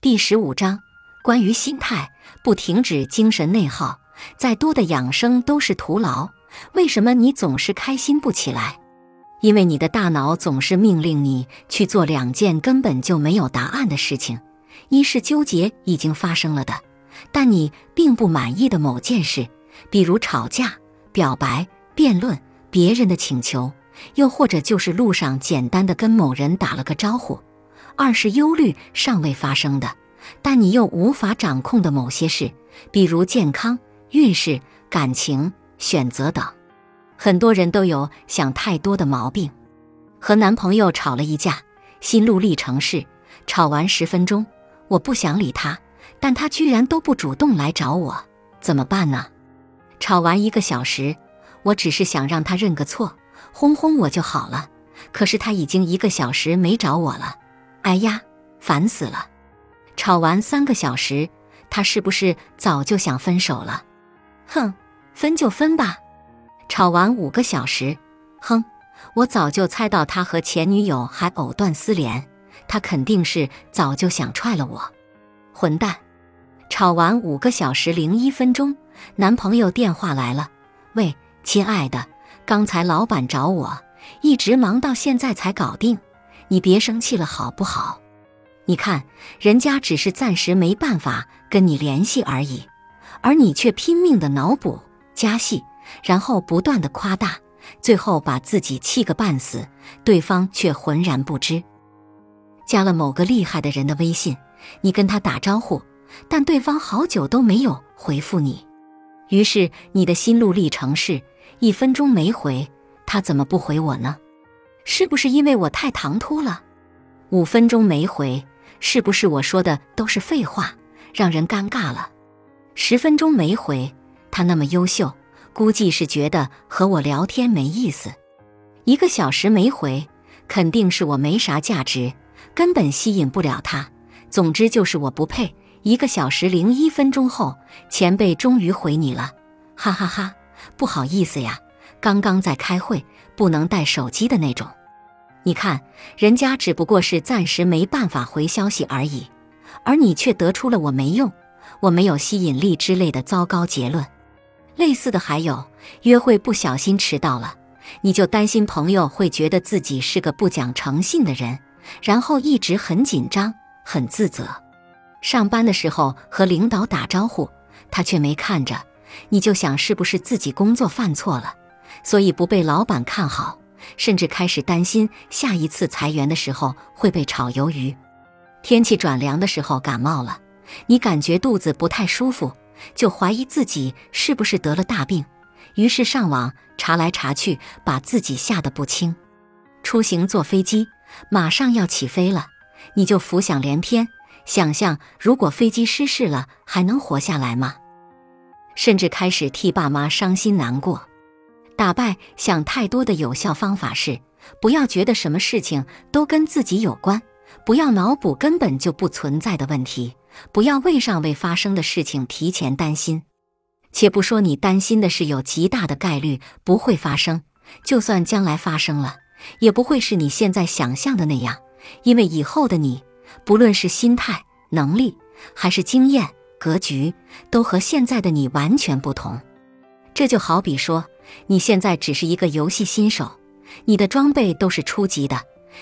第十五章，关于心态，不停止精神内耗，再多的养生都是徒劳。为什么你总是开心不起来？因为你的大脑总是命令你去做两件根本就没有答案的事情：一是纠结已经发生了的，但你并不满意的某件事，比如吵架、表白、辩论、别人的请求，又或者就是路上简单的跟某人打了个招呼。二是忧虑尚未发生的，但你又无法掌控的某些事，比如健康、运势、感情、选择等。很多人都有想太多的毛病。和男朋友吵了一架，心路历程是：吵完十分钟，我不想理他，但他居然都不主动来找我，怎么办呢？吵完一个小时，我只是想让他认个错，轰轰我就好了，可是他已经一个小时没找我了。哎呀，烦死了！吵完三个小时，他是不是早就想分手了？哼，分就分吧。吵完五个小时，哼，我早就猜到他和前女友还藕断丝连，他肯定是早就想踹了我。混蛋！吵完五个小时零一分钟，男朋友电话来了。喂，亲爱的，刚才老板找我，一直忙到现在才搞定。你别生气了好不好？你看，人家只是暂时没办法跟你联系而已，而你却拼命的脑补加戏，然后不断的夸大，最后把自己气个半死，对方却浑然不知。加了某个厉害的人的微信，你跟他打招呼，但对方好久都没有回复你，于是你的心路历程是：一分钟没回，他怎么不回我呢？是不是因为我太唐突了？五分钟没回，是不是我说的都是废话，让人尴尬了？十分钟没回，他那么优秀，估计是觉得和我聊天没意思。一个小时没回，肯定是我没啥价值，根本吸引不了他。总之就是我不配。一个小时零一分钟后，前辈终于回你了，哈哈哈！不好意思呀，刚刚在开会，不能带手机的那种。你看，人家只不过是暂时没办法回消息而已，而你却得出了我没用、我没有吸引力之类的糟糕结论。类似的还有，约会不小心迟到了，你就担心朋友会觉得自己是个不讲诚信的人，然后一直很紧张、很自责。上班的时候和领导打招呼，他却没看着，你就想是不是自己工作犯错了，所以不被老板看好。甚至开始担心下一次裁员的时候会被炒鱿鱼。天气转凉的时候感冒了，你感觉肚子不太舒服，就怀疑自己是不是得了大病，于是上网查来查去，把自己吓得不轻。出行坐飞机，马上要起飞了，你就浮想联翩，想象如果飞机失事了，还能活下来吗？甚至开始替爸妈伤心难过。打败想太多的有效方法是：不要觉得什么事情都跟自己有关，不要脑补根本就不存在的问题，不要为尚未发生的事情提前担心。且不说你担心的事有极大的概率不会发生，就算将来发生了，也不会是你现在想象的那样，因为以后的你，不论是心态、能力，还是经验、格局，都和现在的你完全不同。这就好比说。你现在只是一个游戏新手，你的装备都是初级的，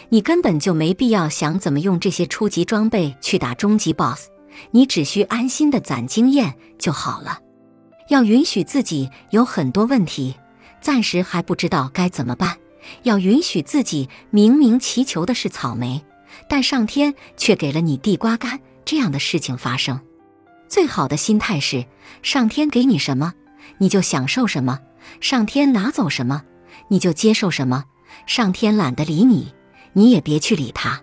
你根本就没必要想怎么用这些初级装备去打终极 BOSS，你只需安心的攒经验就好了。要允许自己有很多问题，暂时还不知道该怎么办。要允许自己明明祈求的是草莓，但上天却给了你地瓜干这样的事情发生。最好的心态是，上天给你什么，你就享受什么。上天拿走什么，你就接受什么。上天懒得理你，你也别去理他。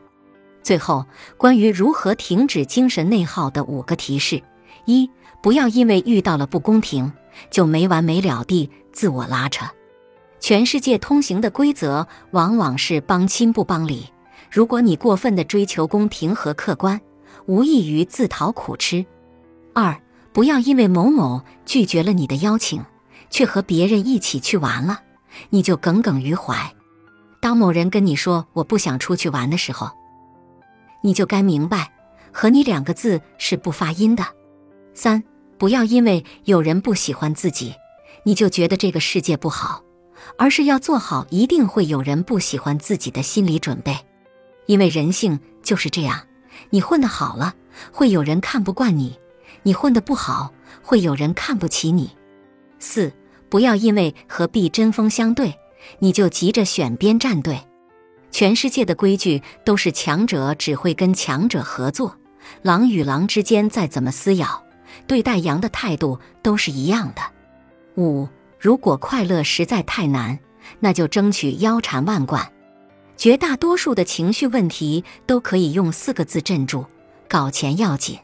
最后，关于如何停止精神内耗的五个提示：一、不要因为遇到了不公平就没完没了地自我拉扯。全世界通行的规则往往是帮亲不帮理。如果你过分的追求公平和客观，无异于自讨苦吃。二、不要因为某某拒绝了你的邀请。却和别人一起去玩了，你就耿耿于怀。当某人跟你说“我不想出去玩”的时候，你就该明白，和你两个字是不发音的。三，不要因为有人不喜欢自己，你就觉得这个世界不好，而是要做好一定会有人不喜欢自己的心理准备，因为人性就是这样。你混得好了，会有人看不惯你；你混得不好，会有人看不起你。四，不要因为和 B 针锋相对，你就急着选边站队。全世界的规矩都是强者只会跟强者合作，狼与狼之间再怎么撕咬，对待羊的态度都是一样的。五，如果快乐实在太难，那就争取腰缠万贯。绝大多数的情绪问题都可以用四个字镇住：搞钱要紧。